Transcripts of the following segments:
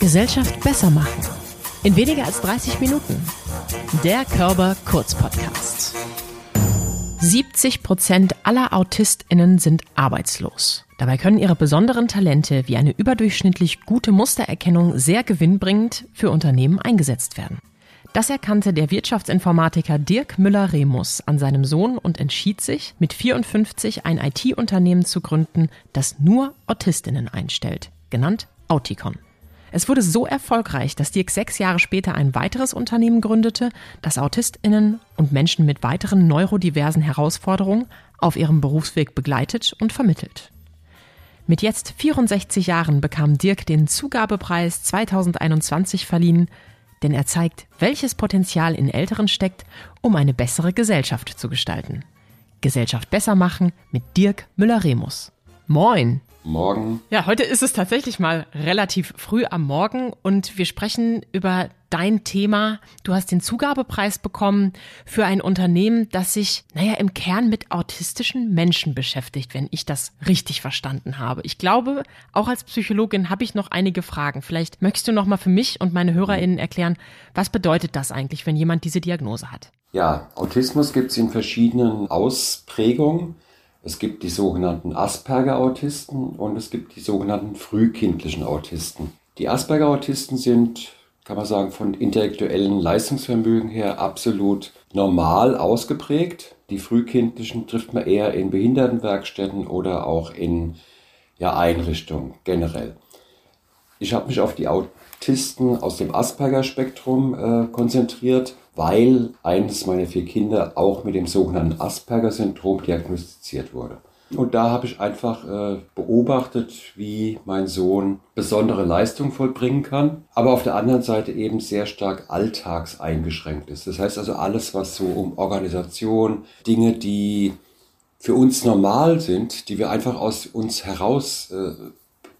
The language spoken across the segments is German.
Gesellschaft besser machen. In weniger als 30 Minuten. Der Körper Kurz Podcast. 70 Prozent aller AutistInnen sind arbeitslos. Dabei können ihre besonderen Talente wie eine überdurchschnittlich gute Mustererkennung sehr gewinnbringend für Unternehmen eingesetzt werden. Das erkannte der Wirtschaftsinformatiker Dirk Müller-Remus an seinem Sohn und entschied sich, mit 54 ein IT-Unternehmen zu gründen, das nur Autistinnen einstellt, genannt Auticon. Es wurde so erfolgreich, dass Dirk sechs Jahre später ein weiteres Unternehmen gründete, das AutistInnen und Menschen mit weiteren neurodiversen Herausforderungen auf ihrem Berufsweg begleitet und vermittelt. Mit jetzt 64 Jahren bekam Dirk den Zugabepreis 2021 verliehen, denn er zeigt, welches Potenzial in Älteren steckt, um eine bessere Gesellschaft zu gestalten. Gesellschaft besser machen mit Dirk Müller-Remus. Moin! Morgen. Ja, heute ist es tatsächlich mal relativ früh am Morgen und wir sprechen über dein Thema. Du hast den Zugabepreis bekommen für ein Unternehmen, das sich, naja, im Kern mit autistischen Menschen beschäftigt, wenn ich das richtig verstanden habe. Ich glaube, auch als Psychologin habe ich noch einige Fragen. Vielleicht möchtest du noch mal für mich und meine HörerInnen erklären, was bedeutet das eigentlich, wenn jemand diese Diagnose hat? Ja, Autismus gibt es in verschiedenen Ausprägungen. Es gibt die sogenannten Asperger-Autisten und es gibt die sogenannten frühkindlichen Autisten. Die Asperger-Autisten sind, kann man sagen, von intellektuellen Leistungsvermögen her absolut normal ausgeprägt. Die frühkindlichen trifft man eher in Behindertenwerkstätten oder auch in ja, Einrichtungen generell. Ich habe mich auf die Autisten aus dem Asperger-Spektrum äh, konzentriert weil eines meiner vier Kinder auch mit dem sogenannten Asperger-Syndrom diagnostiziert wurde. Und da habe ich einfach äh, beobachtet, wie mein Sohn besondere Leistungen vollbringen kann, aber auf der anderen Seite eben sehr stark alltagseingeschränkt ist. Das heißt also alles, was so um Organisation, Dinge, die für uns normal sind, die wir einfach aus uns heraus äh,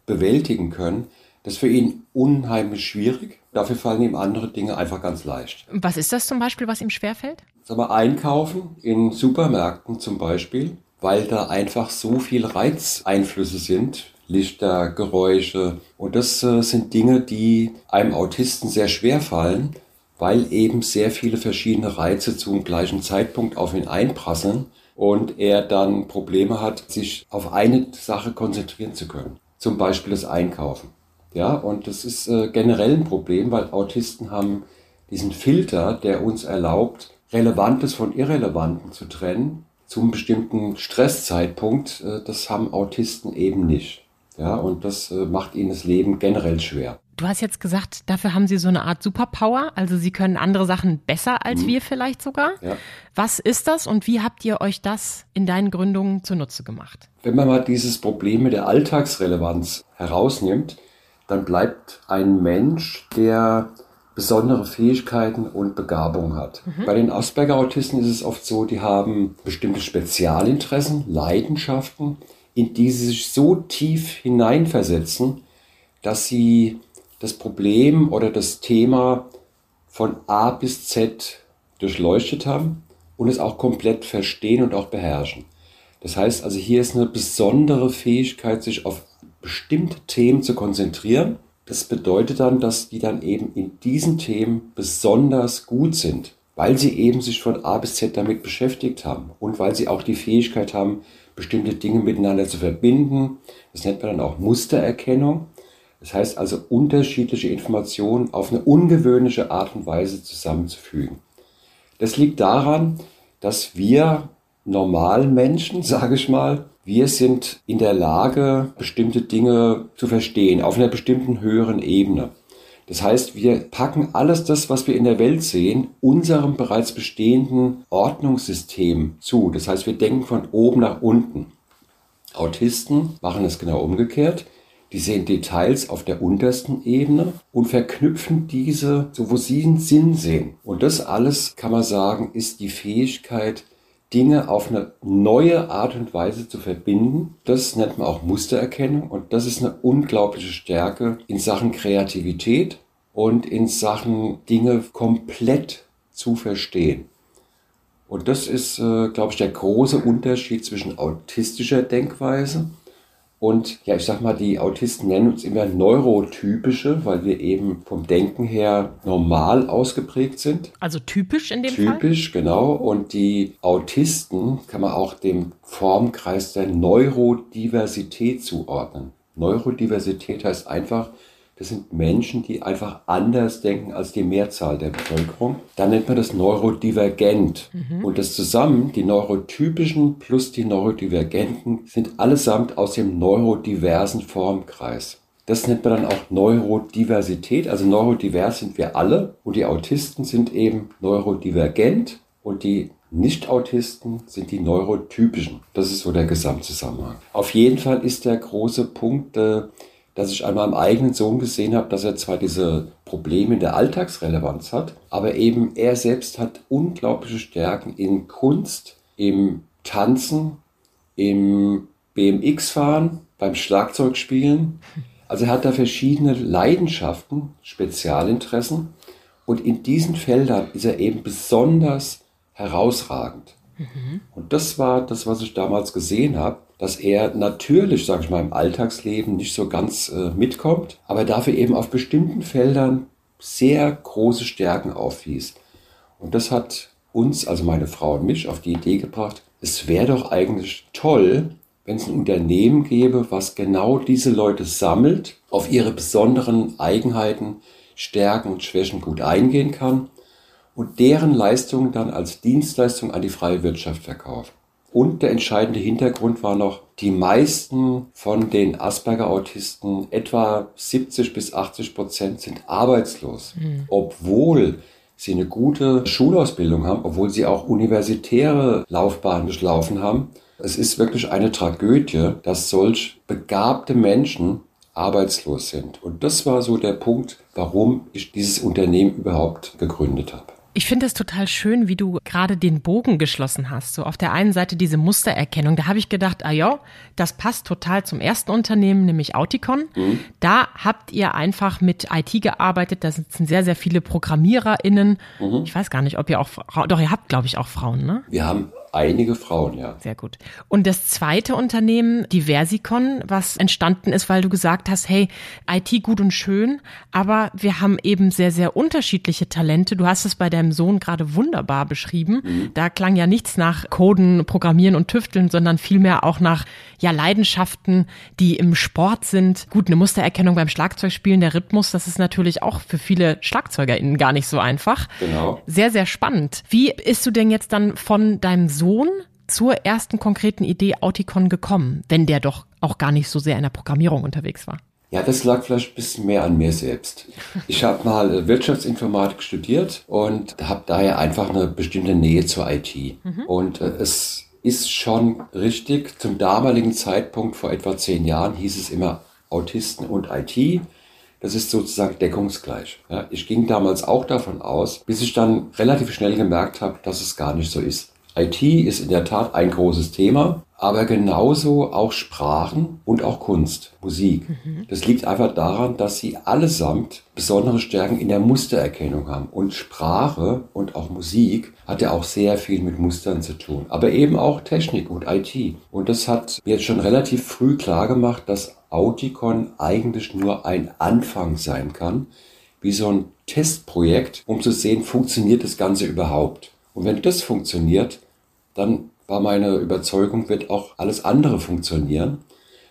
bewältigen können, das ist für ihn unheimlich schwierig. Dafür fallen ihm andere Dinge einfach ganz leicht. Was ist das zum Beispiel, was ihm schwerfällt? Sag mal, einkaufen in Supermärkten zum Beispiel, weil da einfach so viel Reizeinflüsse sind. Lichter, Geräusche. Und das äh, sind Dinge, die einem Autisten sehr schwer fallen, weil eben sehr viele verschiedene Reize zum gleichen Zeitpunkt auf ihn einprasseln und er dann Probleme hat, sich auf eine Sache konzentrieren zu können. Zum Beispiel das Einkaufen. Ja, und das ist äh, generell ein Problem, weil Autisten haben diesen Filter, der uns erlaubt, Relevantes von Irrelevanten zu trennen, zum bestimmten Stresszeitpunkt. Äh, das haben Autisten eben nicht. Ja, und das äh, macht ihnen das Leben generell schwer. Du hast jetzt gesagt, dafür haben sie so eine Art Superpower, also sie können andere Sachen besser als mhm. wir vielleicht sogar. Ja. Was ist das und wie habt ihr euch das in deinen Gründungen zunutze gemacht? Wenn man mal dieses Problem mit der Alltagsrelevanz herausnimmt, dann bleibt ein Mensch, der besondere Fähigkeiten und Begabungen hat. Mhm. Bei den Asperger-Autisten ist es oft so, die haben bestimmte Spezialinteressen, Leidenschaften, in die sie sich so tief hineinversetzen, dass sie das Problem oder das Thema von A bis Z durchleuchtet haben und es auch komplett verstehen und auch beherrschen. Das heißt also, hier ist eine besondere Fähigkeit, sich auf bestimmte Themen zu konzentrieren. Das bedeutet dann, dass die dann eben in diesen Themen besonders gut sind, weil sie eben sich von A bis Z damit beschäftigt haben und weil sie auch die Fähigkeit haben, bestimmte Dinge miteinander zu verbinden. Das nennt man dann auch Mustererkennung. Das heißt also unterschiedliche Informationen auf eine ungewöhnliche Art und Weise zusammenzufügen. Das liegt daran, dass wir normalen Menschen, sage ich mal, wir sind in der Lage, bestimmte Dinge zu verstehen, auf einer bestimmten höheren Ebene. Das heißt, wir packen alles das, was wir in der Welt sehen, unserem bereits bestehenden Ordnungssystem zu. Das heißt, wir denken von oben nach unten. Autisten machen es genau umgekehrt. Die sehen Details auf der untersten Ebene und verknüpfen diese, so wo sie einen Sinn sehen. Und das alles, kann man sagen, ist die Fähigkeit, Dinge auf eine neue Art und Weise zu verbinden. Das nennt man auch Mustererkennung und das ist eine unglaubliche Stärke in Sachen Kreativität und in Sachen Dinge komplett zu verstehen. Und das ist, äh, glaube ich, der große Unterschied zwischen autistischer Denkweise Und ja, ich sag mal, die Autisten nennen uns immer neurotypische, weil wir eben vom Denken her normal ausgeprägt sind. Also typisch in dem typisch, Fall? Typisch, genau. Und die Autisten kann man auch dem Formkreis der Neurodiversität zuordnen. Neurodiversität heißt einfach, das sind Menschen, die einfach anders denken als die Mehrzahl der Bevölkerung. Dann nennt man das neurodivergent. Mhm. Und das zusammen, die neurotypischen plus die neurodivergenten, sind allesamt aus dem neurodiversen Formkreis. Das nennt man dann auch Neurodiversität. Also neurodivers sind wir alle und die Autisten sind eben neurodivergent und die nicht-Autisten sind die neurotypischen. Das ist so der Gesamtzusammenhang. Auf jeden Fall ist der große Punkt, äh, dass ich einmal am eigenen Sohn gesehen habe, dass er zwar diese Probleme in der Alltagsrelevanz hat, aber eben er selbst hat unglaubliche Stärken in Kunst, im Tanzen, im BMX-Fahren, beim Schlagzeugspielen. Also er hat da verschiedene Leidenschaften, Spezialinteressen und in diesen Feldern ist er eben besonders herausragend. Mhm. Und das war das, was ich damals gesehen habe dass er natürlich, sage ich mal, im Alltagsleben nicht so ganz äh, mitkommt, aber dafür eben auf bestimmten Feldern sehr große Stärken aufwies. Und das hat uns, also meine Frau und mich, auf die Idee gebracht, es wäre doch eigentlich toll, wenn es ein Unternehmen gäbe, was genau diese Leute sammelt, auf ihre besonderen Eigenheiten, Stärken und Schwächen gut eingehen kann und deren Leistungen dann als Dienstleistung an die freie Wirtschaft verkauft. Und der entscheidende Hintergrund war noch, die meisten von den Asperger-Autisten, etwa 70 bis 80 Prozent, sind arbeitslos, mhm. obwohl sie eine gute Schulausbildung haben, obwohl sie auch universitäre Laufbahnen durchlaufen haben. Es ist wirklich eine Tragödie, dass solch begabte Menschen arbeitslos sind. Und das war so der Punkt, warum ich dieses Unternehmen überhaupt gegründet habe. Ich finde es total schön, wie du gerade den Bogen geschlossen hast. So auf der einen Seite diese Mustererkennung. Da habe ich gedacht, ah ja, das passt total zum ersten Unternehmen, nämlich Auticon. Mhm. Da habt ihr einfach mit IT gearbeitet. Da sitzen sehr, sehr viele ProgrammiererInnen. Mhm. Ich weiß gar nicht, ob ihr auch, doch ihr habt, glaube ich, auch Frauen, ne? Wir haben einige Frauen, ja. Sehr gut. Und das zweite Unternehmen, die Versicon, was entstanden ist, weil du gesagt hast, hey, IT gut und schön, aber wir haben eben sehr, sehr unterschiedliche Talente. Du hast es bei deinem Sohn gerade wunderbar beschrieben. Mhm. Da klang ja nichts nach Coden, Programmieren und Tüfteln, sondern vielmehr auch nach ja Leidenschaften, die im Sport sind. Gut, eine Mustererkennung beim Schlagzeugspielen, der Rhythmus, das ist natürlich auch für viele SchlagzeugerInnen gar nicht so einfach. Genau. Sehr, sehr spannend. Wie bist du denn jetzt dann von deinem Sohn zur ersten konkreten Idee Auticon gekommen, wenn der doch auch gar nicht so sehr in der Programmierung unterwegs war? Ja, das lag vielleicht ein bisschen mehr an mir selbst. Ich habe mal äh, Wirtschaftsinformatik studiert und habe daher einfach eine bestimmte Nähe zur IT. Mhm. Und äh, es ist schon richtig. Zum damaligen Zeitpunkt, vor etwa zehn Jahren, hieß es immer Autisten und IT. Das ist sozusagen deckungsgleich. Ja, ich ging damals auch davon aus, bis ich dann relativ schnell gemerkt habe, dass es gar nicht so ist. IT ist in der Tat ein großes Thema, aber genauso auch Sprachen und auch Kunst, Musik. Mhm. Das liegt einfach daran, dass sie allesamt besondere Stärken in der Mustererkennung haben. Und Sprache und auch Musik hat ja auch sehr viel mit Mustern zu tun, aber eben auch Technik und IT. Und das hat mir jetzt schon relativ früh klar gemacht, dass Auticon eigentlich nur ein Anfang sein kann, wie so ein Testprojekt, um zu sehen, funktioniert das Ganze überhaupt. Und wenn das funktioniert, dann war meine Überzeugung, wird auch alles andere funktionieren.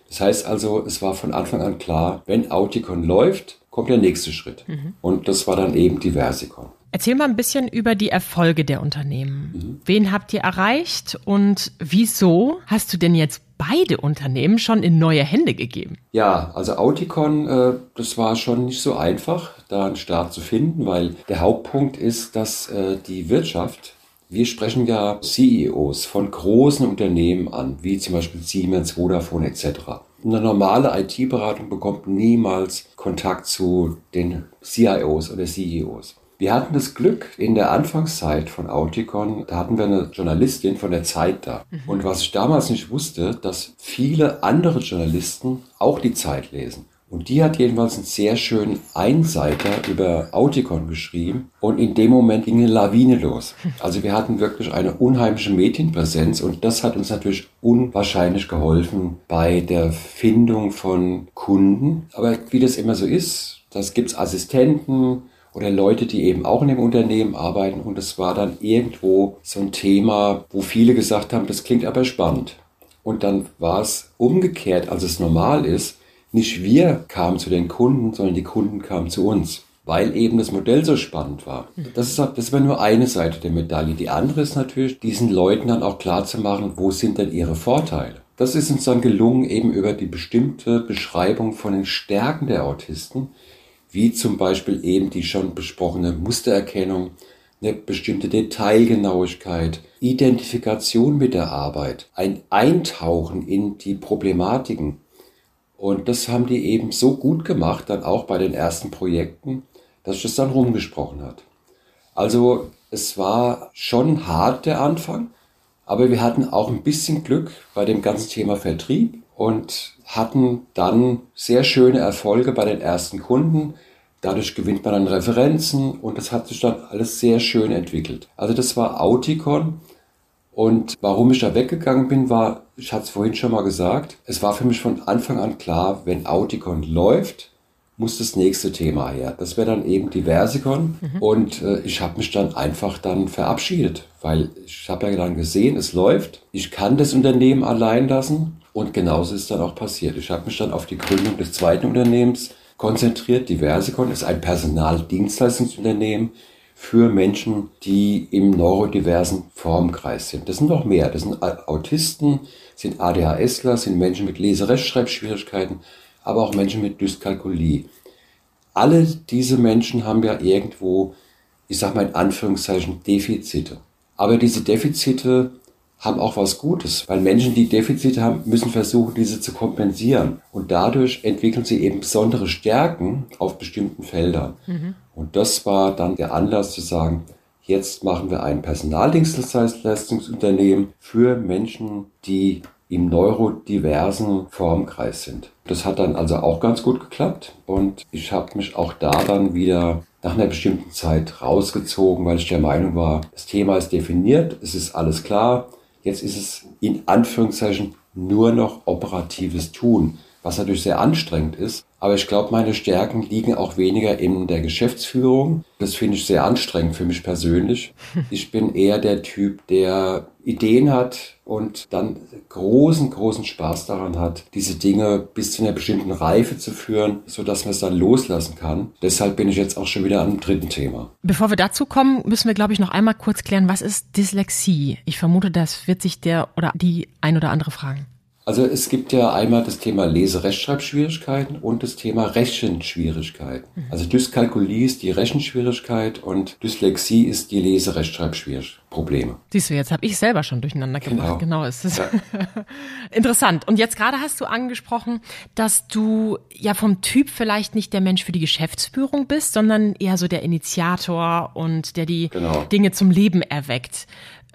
Das heißt also, es war von Anfang an klar, wenn Auticon läuft, kommt der nächste Schritt. Mhm. Und das war dann eben die Versicon. Erzähl mal ein bisschen über die Erfolge der Unternehmen. Mhm. Wen habt ihr erreicht und wieso hast du denn jetzt beide Unternehmen schon in neue Hände gegeben? Ja, also Auticon, äh, das war schon nicht so einfach, da einen Start zu finden, weil der Hauptpunkt ist, dass äh, die Wirtschaft wir sprechen ja CEOs von großen Unternehmen an, wie zum Beispiel Siemens, Vodafone etc. Eine normale IT-Beratung bekommt niemals Kontakt zu den CIOs oder CEOs. Wir hatten das Glück in der Anfangszeit von Auticon, da hatten wir eine Journalistin von der Zeit da. Und was ich damals nicht wusste, dass viele andere Journalisten auch die Zeit lesen. Und die hat jedenfalls einen sehr schönen Einseiter über Autikon geschrieben. Und in dem Moment ging eine Lawine los. Also wir hatten wirklich eine unheimliche Medienpräsenz und das hat uns natürlich unwahrscheinlich geholfen bei der Findung von Kunden. Aber wie das immer so ist, das gibt's Assistenten, oder Leute, die eben auch in dem Unternehmen arbeiten. Und es war dann irgendwo so ein Thema, wo viele gesagt haben, das klingt aber spannend. Und dann war es umgekehrt, als es normal ist, nicht wir kamen zu den Kunden, sondern die Kunden kamen zu uns, weil eben das Modell so spannend war. Das ist, das ist aber nur eine Seite der Medaille. Die andere ist natürlich, diesen Leuten dann auch klar zu machen, wo sind denn ihre Vorteile. Das ist uns dann gelungen, eben über die bestimmte Beschreibung von den Stärken der Autisten, wie zum Beispiel eben die schon besprochene Mustererkennung, eine bestimmte Detailgenauigkeit, Identifikation mit der Arbeit, ein Eintauchen in die Problematiken. Und das haben die eben so gut gemacht, dann auch bei den ersten Projekten, dass es dann rumgesprochen hat. Also es war schon hart der Anfang, aber wir hatten auch ein bisschen Glück bei dem ganzen Thema Vertrieb und hatten dann sehr schöne Erfolge bei den ersten Kunden. Dadurch gewinnt man dann Referenzen und das hat sich dann alles sehr schön entwickelt. Also das war Auticon und warum ich da weggegangen bin, war, ich hatte es vorhin schon mal gesagt, es war für mich von Anfang an klar, wenn Auticon läuft, muss das nächste Thema her. Das wäre dann eben die Versicon. Mhm. Und äh, ich habe mich dann einfach dann verabschiedet, weil ich habe ja dann gesehen, es läuft. Ich kann das Unternehmen allein lassen. Und genauso ist dann auch passiert. Ich habe mich dann auf die Gründung des zweiten Unternehmens konzentriert. Die Versicon ist ein Personaldienstleistungsunternehmen für Menschen, die im neurodiversen Formkreis sind. Das sind noch mehr. Das sind Autisten, sind ADHSler, sind Menschen mit Leserechtschreibschwierigkeiten, aber auch Menschen mit Dyskalkulie. Alle diese Menschen haben ja irgendwo, ich sag mal in Anführungszeichen, Defizite. Aber diese Defizite haben auch was Gutes, weil Menschen, die Defizite haben, müssen versuchen, diese zu kompensieren. Und dadurch entwickeln sie eben besondere Stärken auf bestimmten Feldern. Mhm. Und das war dann der Anlass zu sagen, jetzt machen wir ein Personaldienstleistungsunternehmen für Menschen, die im neurodiversen Formkreis sind. Das hat dann also auch ganz gut geklappt und ich habe mich auch da dann wieder nach einer bestimmten Zeit rausgezogen, weil ich der Meinung war, das Thema ist definiert, es ist alles klar, jetzt ist es in Anführungszeichen nur noch operatives Tun, was natürlich sehr anstrengend ist, aber ich glaube, meine Stärken liegen auch weniger in der Geschäftsführung. Das finde ich sehr anstrengend für mich persönlich. Ich bin eher der Typ, der Ideen hat und dann großen, großen Spaß daran hat, diese Dinge bis zu einer bestimmten Reife zu führen, sodass man es dann loslassen kann. Deshalb bin ich jetzt auch schon wieder am dritten Thema. Bevor wir dazu kommen, müssen wir, glaube ich, noch einmal kurz klären, was ist Dyslexie? Ich vermute, das wird sich der oder die ein oder andere fragen. Also es gibt ja einmal das Thema Leserechtschreibschwierigkeiten und das Thema Rechenschwierigkeiten. Mhm. Also Dyskalkulie ist die Rechenschwierigkeit und Dyslexie ist die Leserechtschreibschwierigkeitsprobleme. Siehst du, jetzt habe ich selber schon durcheinander gebracht. Genau, genau ist es. Ja. Interessant. Und jetzt gerade hast du angesprochen, dass du ja vom Typ vielleicht nicht der Mensch für die Geschäftsführung bist, sondern eher so der Initiator und der die genau. Dinge zum Leben erweckt.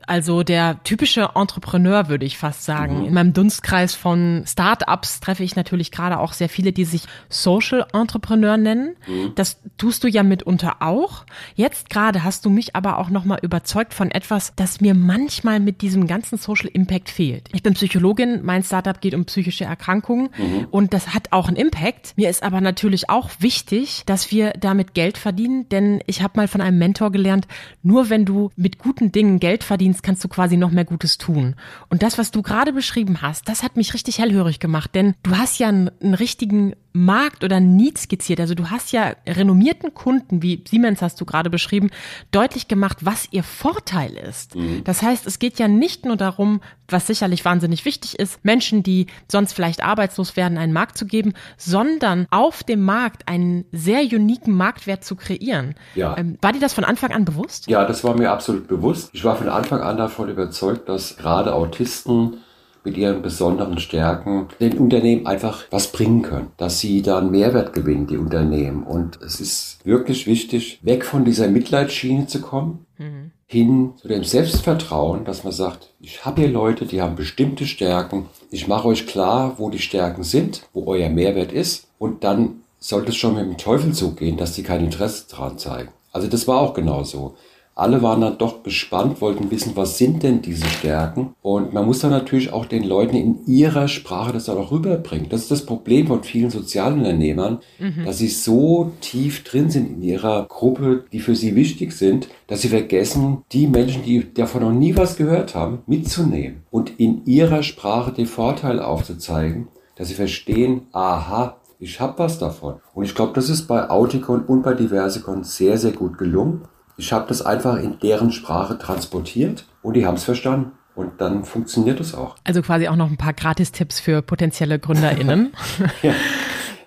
Also der typische Entrepreneur, würde ich fast sagen. Mhm. In meinem Dunstkreis von Startups treffe ich natürlich gerade auch sehr viele, die sich Social Entrepreneur nennen. Mhm. Das tust du ja mitunter auch. Jetzt gerade hast du mich aber auch nochmal überzeugt von etwas, das mir manchmal mit diesem ganzen Social Impact fehlt. Ich bin Psychologin, mein Startup geht um psychische Erkrankungen mhm. und das hat auch einen Impact. Mir ist aber natürlich auch wichtig, dass wir damit Geld verdienen, denn ich habe mal von einem Mentor gelernt, nur wenn du mit guten Dingen Geld verdienst, verdienst, kannst du quasi noch mehr Gutes tun. Und das, was du gerade beschrieben hast, das hat mich richtig hellhörig gemacht, denn du hast ja einen, einen richtigen Markt oder Need skizziert. Also du hast ja renommierten Kunden, wie Siemens hast du gerade beschrieben, deutlich gemacht, was ihr Vorteil ist. Mhm. Das heißt, es geht ja nicht nur darum, was sicherlich wahnsinnig wichtig ist, Menschen, die sonst vielleicht arbeitslos werden, einen Markt zu geben, sondern auf dem Markt einen sehr uniken Marktwert zu kreieren. Ja. Ähm, war dir das von Anfang an bewusst? Ja, das war mir absolut bewusst. Ich war von Anfang an davon überzeugt, dass gerade Autisten mit ihren besonderen Stärken den Unternehmen einfach was bringen können, dass sie dann Mehrwert gewinnen, die Unternehmen. Und es ist wirklich wichtig, weg von dieser Mitleidsschiene zu kommen, mhm. hin zu dem Selbstvertrauen, dass man sagt, ich habe hier Leute, die haben bestimmte Stärken. Ich mache euch klar, wo die Stärken sind, wo euer Mehrwert ist. Und dann sollte es schon mit dem Teufel zugehen, dass die kein Interesse daran zeigen. Also das war auch genauso alle waren dann doch gespannt, wollten wissen, was sind denn diese Stärken? Und man muss dann natürlich auch den Leuten in ihrer Sprache das dann auch rüberbringen. Das ist das Problem von vielen Sozialunternehmern, mhm. dass sie so tief drin sind in ihrer Gruppe, die für sie wichtig sind, dass sie vergessen, die Menschen, die davon noch nie was gehört haben, mitzunehmen und in ihrer Sprache den Vorteil aufzuzeigen, dass sie verstehen, aha, ich habe was davon. Und ich glaube, das ist bei Auticon und bei Diversicon sehr, sehr gut gelungen. Ich habe das einfach in deren Sprache transportiert und die haben es verstanden. Und dann funktioniert es auch. Also quasi auch noch ein paar Gratistipps für potenzielle GründerInnen. ja.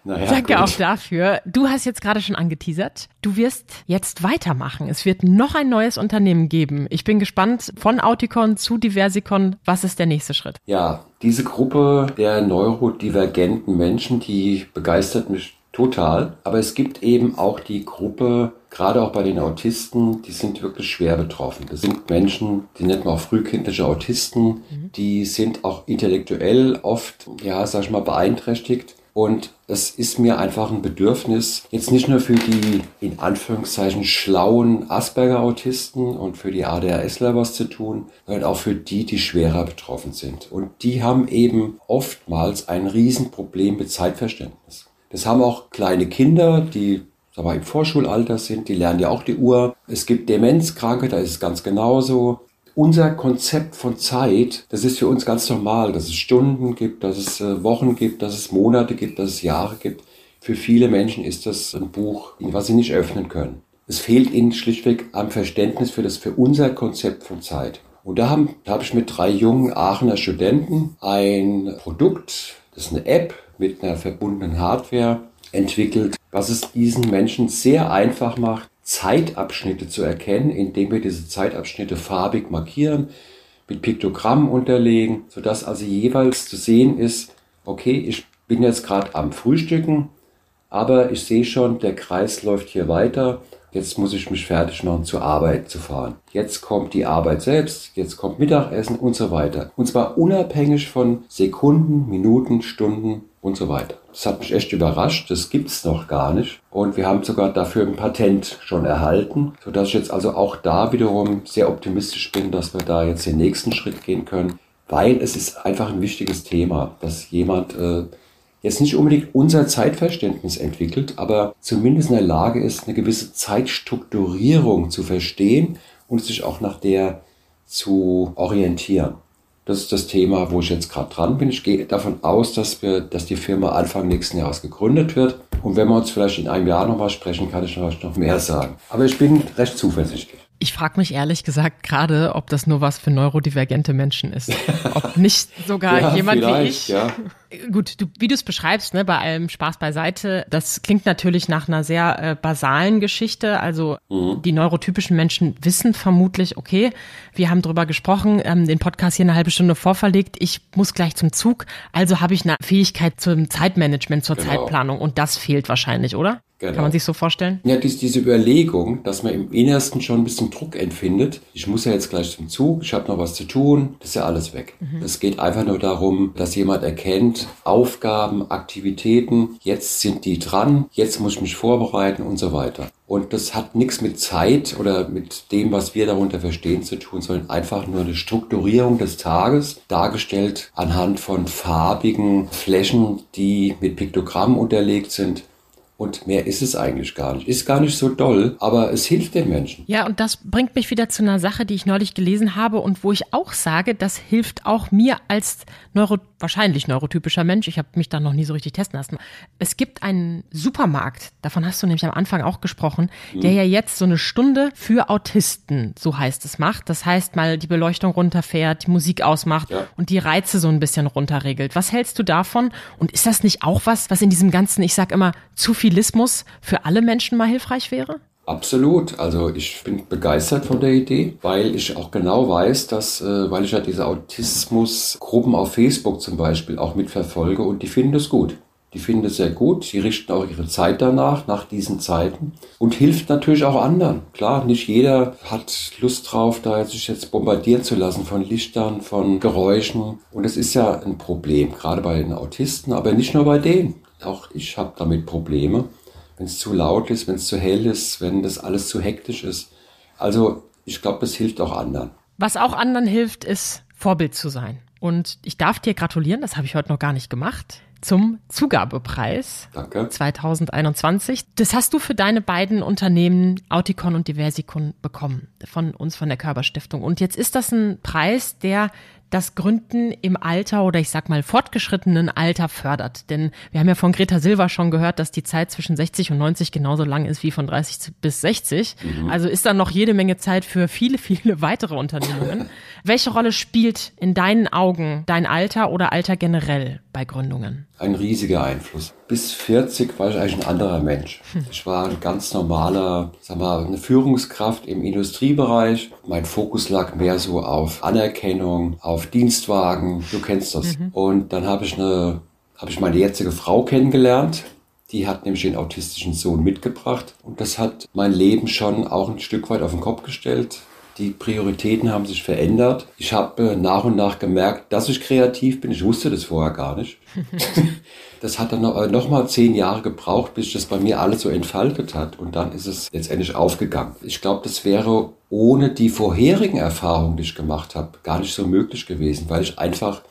Naja, Danke gut. auch dafür. Du hast jetzt gerade schon angeteasert. Du wirst jetzt weitermachen. Es wird noch ein neues Unternehmen geben. Ich bin gespannt von Auticon zu Diversicon. Was ist der nächste Schritt? Ja, diese Gruppe der neurodivergenten Menschen, die begeistert mich total. Aber es gibt eben auch die Gruppe gerade auch bei den Autisten, die sind wirklich schwer betroffen. Das sind Menschen, die nennt man auch frühkindliche Autisten, mhm. die sind auch intellektuell oft, ja, sag ich mal, beeinträchtigt. Und es ist mir einfach ein Bedürfnis, jetzt nicht nur für die in Anführungszeichen schlauen Asperger-Autisten und für die ADHSler was zu tun, sondern auch für die, die schwerer betroffen sind. Und die haben eben oftmals ein Riesenproblem mit Zeitverständnis. Das haben auch kleine Kinder, die mal, im Vorschulalter sind, die lernen ja auch die Uhr. Es gibt Demenzkranke, da ist es ganz genauso. Unser Konzept von Zeit, das ist für uns ganz normal, dass es Stunden gibt, dass es äh, Wochen gibt, dass es Monate gibt, dass es Jahre gibt. Für viele Menschen ist das ein Buch, was sie nicht öffnen können. Es fehlt ihnen schlichtweg am Verständnis für das, für unser Konzept von Zeit. Und da habe ich mit drei jungen Aachener Studenten ein Produkt, das ist eine App mit einer verbundenen Hardware, entwickelt, was es diesen Menschen sehr einfach macht, Zeitabschnitte zu erkennen, indem wir diese Zeitabschnitte farbig markieren, mit Piktogrammen unterlegen, sodass also jeweils zu sehen ist, okay, ich bin jetzt gerade am Frühstücken, aber ich sehe schon, der Kreis läuft hier weiter. Jetzt muss ich mich fertig machen, zur Arbeit zu fahren. Jetzt kommt die Arbeit selbst, jetzt kommt Mittagessen und so weiter. Und zwar unabhängig von Sekunden, Minuten, Stunden und so weiter. Das hat mich echt überrascht. Das gibt's noch gar nicht. Und wir haben sogar dafür ein Patent schon erhalten, sodass ich jetzt also auch da wiederum sehr optimistisch bin, dass wir da jetzt den nächsten Schritt gehen können, weil es ist einfach ein wichtiges Thema, dass jemand äh, jetzt nicht unbedingt unser Zeitverständnis entwickelt, aber zumindest in der Lage ist, eine gewisse Zeitstrukturierung zu verstehen und sich auch nach der zu orientieren. Das ist das Thema, wo ich jetzt gerade dran bin. Ich gehe davon aus, dass wir, dass die Firma Anfang nächsten Jahres gegründet wird. Und wenn wir uns vielleicht in einem Jahr nochmal sprechen, kann ich noch mehr sagen. Aber ich bin recht zuversichtlich. Ich frage mich ehrlich gesagt gerade, ob das nur was für neurodivergente Menschen ist. Ob nicht sogar ja, jemand wie ich. Ja. Gut, du, wie du es beschreibst, ne, bei allem Spaß beiseite, das klingt natürlich nach einer sehr äh, basalen Geschichte. Also mhm. die neurotypischen Menschen wissen vermutlich, okay, wir haben drüber gesprochen, ähm, den Podcast hier eine halbe Stunde vorverlegt, ich muss gleich zum Zug, also habe ich eine Fähigkeit zum Zeitmanagement, zur genau. Zeitplanung und das fehlt wahrscheinlich, oder? Genau. Kann man sich so vorstellen? Ja, dies, diese Überlegung, dass man im Innersten schon ein bisschen Druck empfindet. Ich muss ja jetzt gleich zum Zug, ich habe noch was zu tun, das ist ja alles weg. Mhm. Es geht einfach nur darum, dass jemand erkennt, Aufgaben, Aktivitäten, jetzt sind die dran, jetzt muss ich mich vorbereiten und so weiter. Und das hat nichts mit Zeit oder mit dem, was wir darunter verstehen, zu tun, sondern einfach nur eine Strukturierung des Tages, dargestellt anhand von farbigen Flächen, die mit Piktogrammen unterlegt sind und mehr ist es eigentlich gar nicht. Ist gar nicht so doll, aber es hilft den Menschen. Ja, und das bringt mich wieder zu einer Sache, die ich neulich gelesen habe und wo ich auch sage, das hilft auch mir als Neuro, wahrscheinlich neurotypischer Mensch. Ich habe mich da noch nie so richtig testen lassen. Es gibt einen Supermarkt, davon hast du nämlich am Anfang auch gesprochen, mhm. der ja jetzt so eine Stunde für Autisten, so heißt es, macht. Das heißt, mal die Beleuchtung runterfährt, die Musik ausmacht ja. und die Reize so ein bisschen runterregelt. Was hältst du davon? Und ist das nicht auch was, was in diesem ganzen, ich sag immer, zu viel Sophilismus für alle Menschen mal hilfreich wäre? Absolut. Also ich bin begeistert von der Idee, weil ich auch genau weiß, dass, äh, weil ich ja diese Autismusgruppen auf Facebook zum Beispiel auch mitverfolge und die finden das gut. Die finden es sehr gut. Sie richten auch ihre Zeit danach, nach diesen Zeiten und hilft natürlich auch anderen. Klar, nicht jeder hat Lust drauf, da sich jetzt bombardieren zu lassen von Lichtern, von Geräuschen. Und es ist ja ein Problem, gerade bei den Autisten, aber nicht nur bei denen Auch ich habe damit Probleme, wenn es zu laut ist, wenn es zu hell ist, wenn das alles zu hektisch ist. Also ich glaube, das hilft auch anderen. Was auch anderen hilft, ist Vorbild zu sein. Und ich darf dir gratulieren, das habe ich heute noch gar nicht gemacht zum Zugabepreis Danke. 2021. Das hast du für deine beiden Unternehmen Auticon und Diversicon bekommen von uns von der Körperstiftung. Und jetzt ist das ein Preis, der das Gründen im Alter oder ich sag mal fortgeschrittenen Alter fördert. Denn wir haben ja von Greta Silva schon gehört, dass die Zeit zwischen 60 und 90 genauso lang ist wie von 30 bis 60. Mhm. Also ist da noch jede Menge Zeit für viele, viele weitere Unternehmungen. Welche Rolle spielt in deinen Augen dein Alter oder Alter generell bei Gründungen? Ein riesiger Einfluss. Bis 40 war ich eigentlich ein anderer Mensch. Hm. Ich war ein ganz normaler, sag mal, eine Führungskraft im Industriebereich. Mein Fokus lag mehr so auf Anerkennung, auf Dienstwagen. Du kennst das. Mhm. Und dann habe ich eine, habe ich meine jetzige Frau kennengelernt. Die hat nämlich den autistischen Sohn mitgebracht. Und das hat mein Leben schon auch ein Stück weit auf den Kopf gestellt. Die Prioritäten haben sich verändert. Ich habe äh, nach und nach gemerkt, dass ich kreativ bin. Ich wusste das vorher gar nicht. das hat dann noch, äh, noch mal zehn Jahre gebraucht, bis das bei mir alles so entfaltet hat. Und dann ist es letztendlich aufgegangen. Ich glaube, das wäre ohne die vorherigen Erfahrungen, die ich gemacht habe, gar nicht so möglich gewesen, weil ich einfach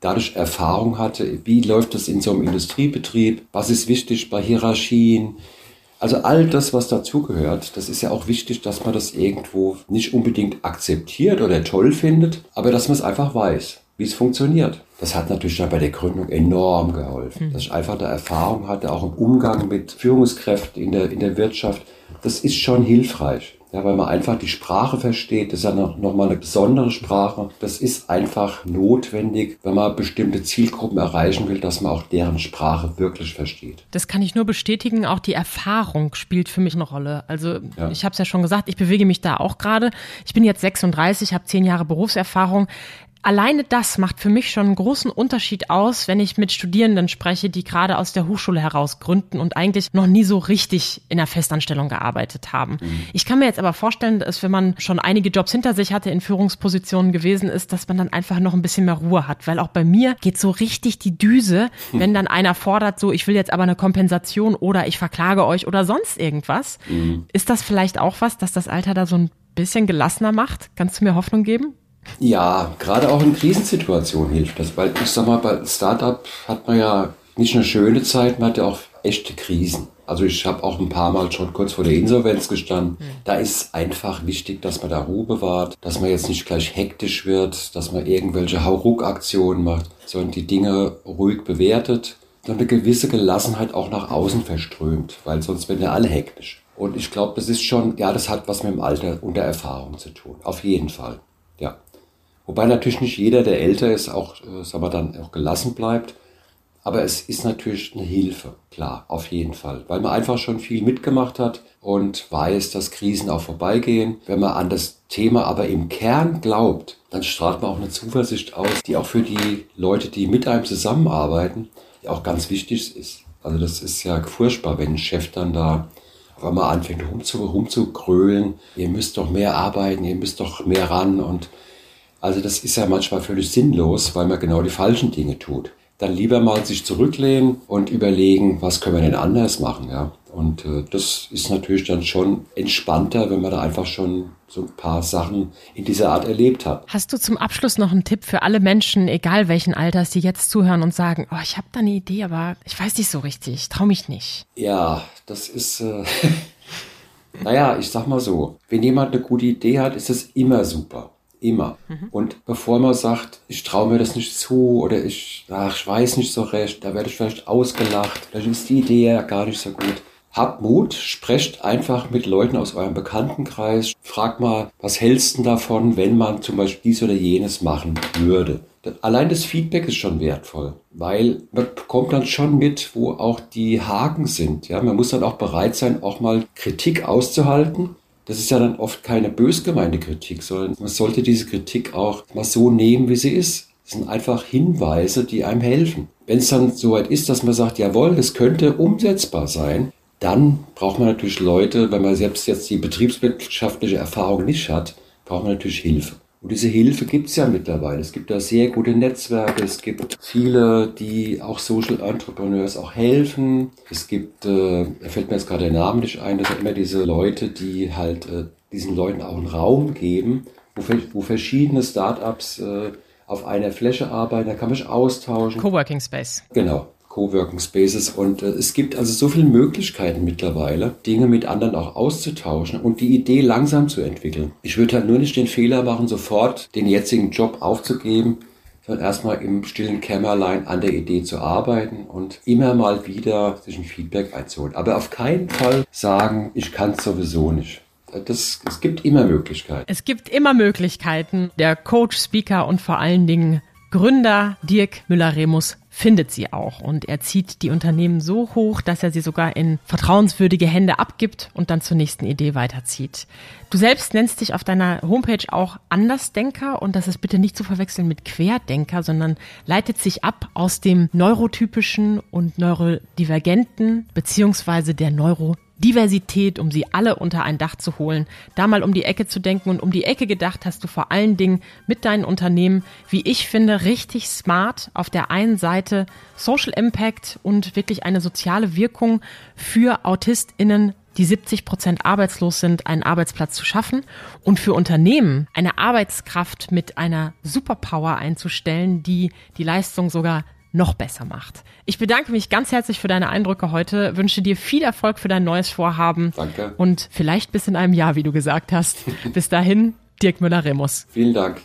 dadurch Erfahrung hatte, wie läuft das in so einem Industriebetrieb, was ist wichtig bei Hierarchien, also all das, was dazugehört, das ist ja auch wichtig, dass man das irgendwo nicht unbedingt akzeptiert oder toll findet, aber dass man es einfach weiß, wie es funktioniert. Das hat natürlich dann bei der Gründung enorm geholfen, mhm. dass ich einfach da Erfahrung hatte, auch im Umgang mit Führungskräften in der, in der Wirtschaft. Das ist schon hilfreich. Ja, weil man einfach die Sprache versteht. Das ist ja noch, noch mal eine besondere Sprache. Das ist einfach notwendig, wenn man bestimmte Zielgruppen erreichen will, dass man auch deren Sprache wirklich versteht. Das kann ich nur bestätigen. Auch die Erfahrung spielt für mich eine Rolle. Also ja. ich habe es ja schon gesagt, ich bewege mich da auch gerade. Ich bin jetzt 36, habe zehn Jahre Berufserfahrung alleine das macht für mich schon einen großen Unterschied aus, wenn ich mit Studierenden spreche, die gerade aus der Hochschule heraus gründen und eigentlich noch nie so richtig in der Festanstellung gearbeitet haben. Mhm. Ich kann mir jetzt aber vorstellen, dass wenn man schon einige Jobs hinter sich hatte, in Führungspositionen gewesen ist, dass man dann einfach noch ein bisschen mehr Ruhe hat, weil auch bei mir geht so richtig die Düse, mhm. wenn dann einer fordert, so ich will jetzt aber eine Kompensation oder ich verklage euch oder sonst irgendwas. Mhm. Ist das vielleicht auch was, dass das Alter da so ein bisschen gelassener macht? Kannst du mir Hoffnung geben? Ja, gerade auch in Krisensituationen hilft das, weil ich sag mal, bei Startup hat man ja nicht eine schöne Zeit, man hat ja auch echte Krisen. Also ich habe auch ein paar Mal schon kurz vor der Insolvenz gestanden. Mhm. Da ist einfach wichtig, dass man da Ruhe bewahrt, dass man jetzt nicht gleich hektisch wird, dass man irgendwelche Hauruck-Aktionen macht, sondern die Dinge ruhig bewertet und eine gewisse Gelassenheit auch nach außen verströmt, weil sonst werden ja alle hektisch. Und ich glaube, das ist schon, ja, das hat was mit dem Alter und der Erfahrung zu tun. Auf jeden Fall. Ja. Wobei natürlich nicht jeder, der älter ist, auch, äh, sagen wir dann, auch gelassen bleibt. Aber es ist natürlich eine Hilfe, klar, auf jeden Fall. Weil man einfach schon viel mitgemacht hat und weiß, dass Krisen auch vorbeigehen. Wenn man an das Thema aber im Kern glaubt, dann strahlt man auch eine Zuversicht aus, die auch für die Leute, die mit einem zusammenarbeiten, auch ganz wichtig ist. Also das ist ja furchtbar, wenn ein Chef dann da auf einmal anfängt rumzugrölen, ihr müsst doch mehr arbeiten, ihr müsst doch mehr ran und also das ist ja manchmal völlig sinnlos, weil man genau die falschen Dinge tut. Dann lieber mal sich zurücklehnen und überlegen, was können wir denn anders machen, ja. Und äh, das ist natürlich dann schon entspannter, wenn man da einfach schon so ein paar Sachen in dieser Art erlebt hat. Hast du zum Abschluss noch einen Tipp für alle Menschen, egal welchen Alters, die jetzt zuhören und sagen, oh, ich habe da eine Idee, aber ich weiß nicht so richtig, ich traue mich nicht. Ja, das ist, äh, naja, ich sag mal so, wenn jemand eine gute Idee hat, ist es immer super. Immer. Mhm. Und bevor man sagt, ich traue mir das nicht zu oder ich, ach, ich weiß nicht so recht, da werde ich vielleicht ausgelacht, vielleicht ist die Idee ja gar nicht so gut. Habt Mut, sprecht einfach mit Leuten aus eurem Bekanntenkreis, fragt mal, was hältst du davon, wenn man zum Beispiel dies oder jenes machen würde. Allein das Feedback ist schon wertvoll, weil man bekommt dann schon mit, wo auch die Haken sind. Ja, man muss dann auch bereit sein, auch mal Kritik auszuhalten das ist ja dann oft keine bös gemeinte Kritik, sondern man sollte diese Kritik auch mal so nehmen, wie sie ist. Das sind einfach Hinweise, die einem helfen. Wenn es dann soweit ist, dass man sagt, jawohl, das könnte umsetzbar sein, dann braucht man natürlich Leute, wenn man selbst jetzt die betriebswirtschaftliche Erfahrung nicht hat, braucht man natürlich Hilfe. Und diese Hilfe gibt es ja mittlerweile. Es gibt da sehr gute Netzwerke, es gibt viele, die auch Social Entrepreneurs auch helfen. Es gibt, äh, da fällt mir jetzt gerade der Name nicht ein, das sind immer diese Leute, die halt äh, diesen Leuten auch einen Raum geben, wo, wo verschiedene Startups äh, auf einer Fläche arbeiten, da kann man sich austauschen. Coworking Space. Genau. Coworking Spaces und äh, es gibt also so viele Möglichkeiten mittlerweile, Dinge mit anderen auch auszutauschen und die Idee langsam zu entwickeln. Ich würde halt nur nicht den Fehler machen, sofort den jetzigen Job aufzugeben, sondern erstmal im stillen Kämmerlein an der Idee zu arbeiten und immer mal wieder sich ein Feedback einzuholen. Aber auf keinen Fall sagen, ich kann es sowieso nicht. Das, es gibt immer Möglichkeiten. Es gibt immer Möglichkeiten. Der Coach, Speaker und vor allen Dingen Gründer Dirk Müller-Remus findet sie auch und er zieht die Unternehmen so hoch, dass er sie sogar in vertrauenswürdige Hände abgibt und dann zur nächsten Idee weiterzieht. Du selbst nennst dich auf deiner Homepage auch Andersdenker und das ist bitte nicht zu verwechseln mit Querdenker, sondern leitet sich ab aus dem neurotypischen und neurodivergenten beziehungsweise der Neuro Diversität, um sie alle unter ein Dach zu holen, da mal um die Ecke zu denken und um die Ecke gedacht hast du vor allen Dingen mit deinen Unternehmen, wie ich finde, richtig smart auf der einen Seite Social Impact und wirklich eine soziale Wirkung für AutistInnen die 70 Prozent arbeitslos sind, einen Arbeitsplatz zu schaffen und für Unternehmen eine Arbeitskraft mit einer Superpower einzustellen, die die Leistung sogar noch besser macht. Ich bedanke mich ganz herzlich für deine Eindrücke heute, wünsche dir viel Erfolg für dein neues Vorhaben. Danke. Und vielleicht bis in einem Jahr, wie du gesagt hast. bis dahin, Dirk Müller-Remus. Vielen Dank.